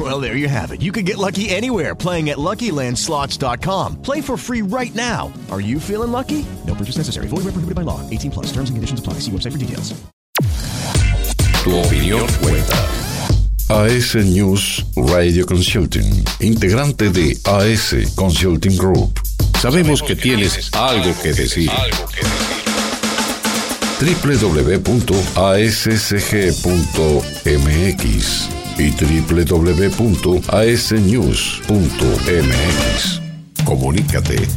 Well, there you have it. You can get lucky anywhere playing at LuckyLandSlots.com. Play for free right now. Are you feeling lucky? No purchase necessary. Void where prohibited by law. 18 plus. Terms and conditions apply. See website for details. Tu opinión cuenta. AS News Radio Consulting, integrante de AS Consulting Group. Sabemos que tienes algo que decir. www.ascg.mx y www.asnews.mx. Comunícate.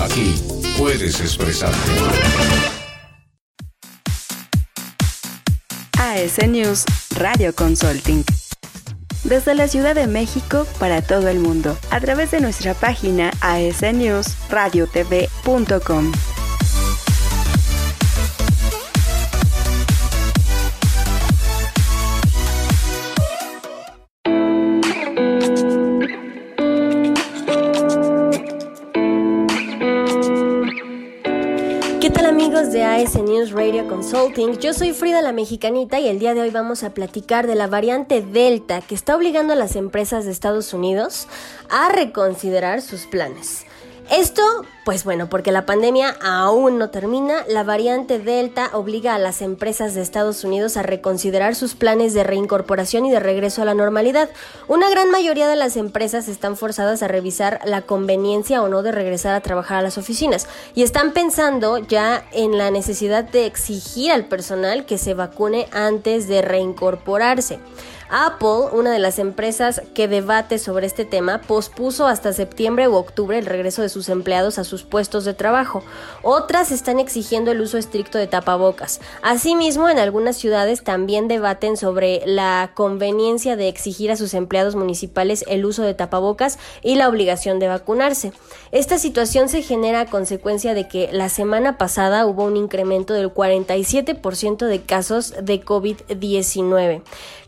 Aquí puedes expresarte. AS News Radio Consulting. Desde la Ciudad de México para todo el mundo, a través de nuestra página asnewsradiotv.com. de AS News Radio Consulting? Yo soy Frida la Mexicanita y el día de hoy vamos a platicar de la variante Delta que está obligando a las empresas de Estados Unidos a reconsiderar sus planes. Esto, pues bueno, porque la pandemia aún no termina, la variante Delta obliga a las empresas de Estados Unidos a reconsiderar sus planes de reincorporación y de regreso a la normalidad. Una gran mayoría de las empresas están forzadas a revisar la conveniencia o no de regresar a trabajar a las oficinas y están pensando ya en la necesidad de exigir al personal que se vacune antes de reincorporarse. Apple, una de las empresas que debate sobre este tema, pospuso hasta septiembre u octubre el regreso de sus empleados a sus puestos de trabajo. Otras están exigiendo el uso estricto de tapabocas. Asimismo, en algunas ciudades también debaten sobre la conveniencia de exigir a sus empleados municipales el uso de tapabocas y la obligación de vacunarse. Esta situación se genera a consecuencia de que la semana pasada hubo un incremento del 47% de casos de COVID-19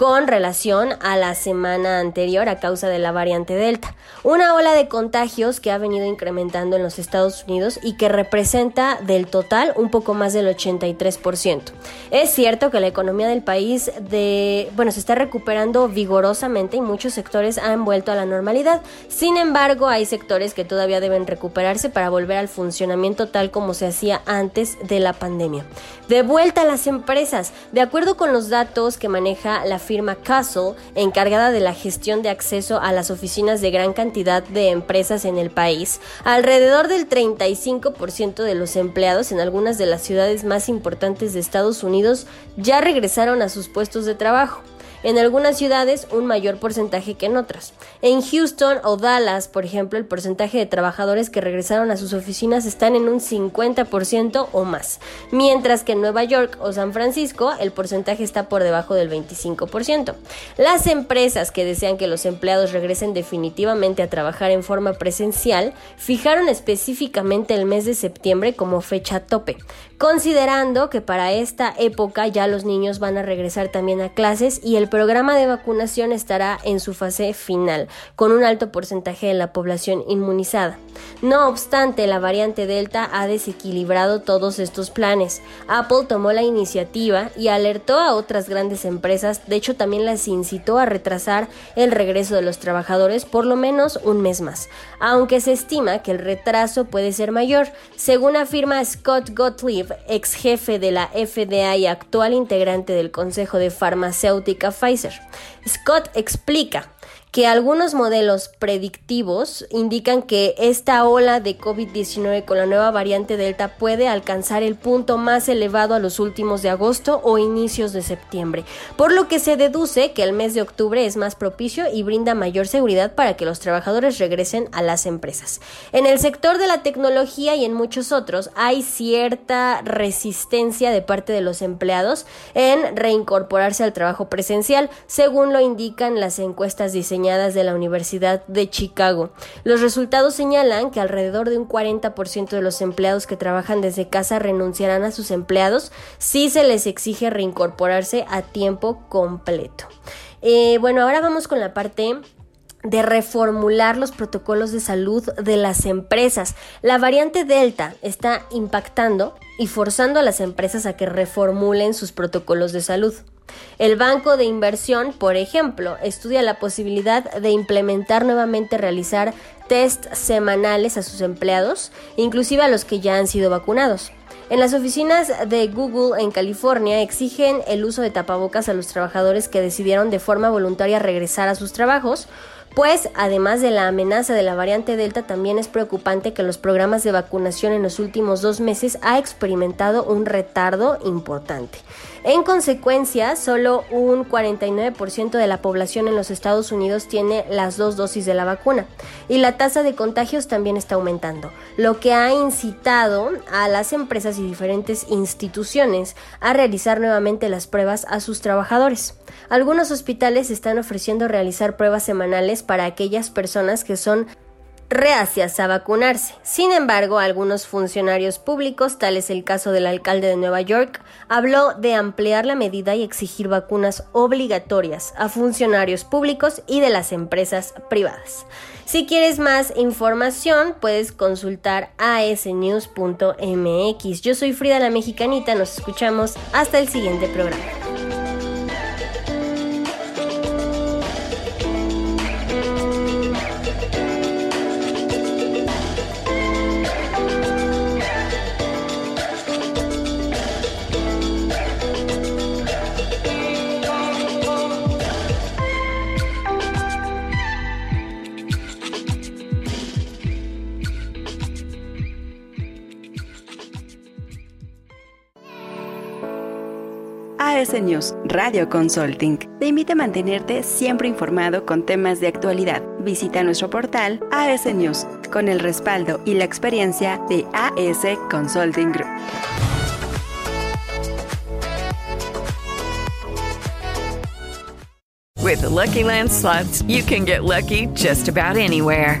con a la semana anterior a causa de la variante Delta. Una ola de contagios que ha venido incrementando en los Estados Unidos y que representa del total un poco más del 83%. Es cierto que la economía del país de, bueno, se está recuperando vigorosamente y muchos sectores han vuelto a la normalidad. Sin embargo, hay sectores que todavía deben recuperarse para volver al funcionamiento tal como se hacía antes de la pandemia. De vuelta a las empresas, de acuerdo con los datos que maneja la firma Castle, encargada de la gestión de acceso a las oficinas de gran cantidad de empresas en el país, alrededor del 35% de los empleados en algunas de las ciudades más importantes de Estados Unidos ya regresaron a sus puestos de trabajo en algunas ciudades un mayor porcentaje que en otras. En Houston o Dallas, por ejemplo, el porcentaje de trabajadores que regresaron a sus oficinas están en un 50% o más, mientras que en Nueva York o San Francisco el porcentaje está por debajo del 25%. Las empresas que desean que los empleados regresen definitivamente a trabajar en forma presencial fijaron específicamente el mes de septiembre como fecha tope, considerando que para esta época ya los niños van a regresar también a clases y el programa de vacunación estará en su fase final, con un alto porcentaje de la población inmunizada. No obstante, la variante Delta ha desequilibrado todos estos planes. Apple tomó la iniciativa y alertó a otras grandes empresas, de hecho también las incitó a retrasar el regreso de los trabajadores por lo menos un mes más, aunque se estima que el retraso puede ser mayor, según afirma Scott Gottlieb, ex jefe de la FDA y actual integrante del Consejo de Farmacéutica Pfizer. Scott explica que algunos modelos predictivos indican que esta ola de COVID-19 con la nueva variante Delta puede alcanzar el punto más elevado a los últimos de agosto o inicios de septiembre, por lo que se deduce que el mes de octubre es más propicio y brinda mayor seguridad para que los trabajadores regresen a las empresas. En el sector de la tecnología y en muchos otros hay cierta resistencia de parte de los empleados en reincorporarse al trabajo presencial, según lo indican las encuestas diseñadas de la Universidad de Chicago. Los resultados señalan que alrededor de un 40% de los empleados que trabajan desde casa renunciarán a sus empleados si se les exige reincorporarse a tiempo completo. Eh, bueno, ahora vamos con la parte de reformular los protocolos de salud de las empresas. La variante Delta está impactando y forzando a las empresas a que reformulen sus protocolos de salud. El Banco de Inversión, por ejemplo, estudia la posibilidad de implementar nuevamente realizar test semanales a sus empleados, inclusive a los que ya han sido vacunados. En las oficinas de Google en California exigen el uso de tapabocas a los trabajadores que decidieron de forma voluntaria regresar a sus trabajos, pues además de la amenaza de la variante Delta, también es preocupante que los programas de vacunación en los últimos dos meses ha experimentado un retardo importante. En consecuencia, solo un 49% de la población en los Estados Unidos tiene las dos dosis de la vacuna y la tasa de contagios también está aumentando, lo que ha incitado a las empresas y diferentes instituciones a realizar nuevamente las pruebas a sus trabajadores. Algunos hospitales están ofreciendo realizar pruebas semanales para aquellas personas que son reacias a vacunarse. Sin embargo, algunos funcionarios públicos, tal es el caso del alcalde de Nueva York, habló de ampliar la medida y exigir vacunas obligatorias a funcionarios públicos y de las empresas privadas. Si quieres más información, puedes consultar asnews.mx. Yo soy Frida la Mexicanita, nos escuchamos hasta el siguiente programa. AS News Radio Consulting te invita a mantenerte siempre informado con temas de actualidad. Visita nuestro portal AS News con el respaldo y la experiencia de AS Consulting Group. With the Lucky Land slots, you can get lucky just about anywhere.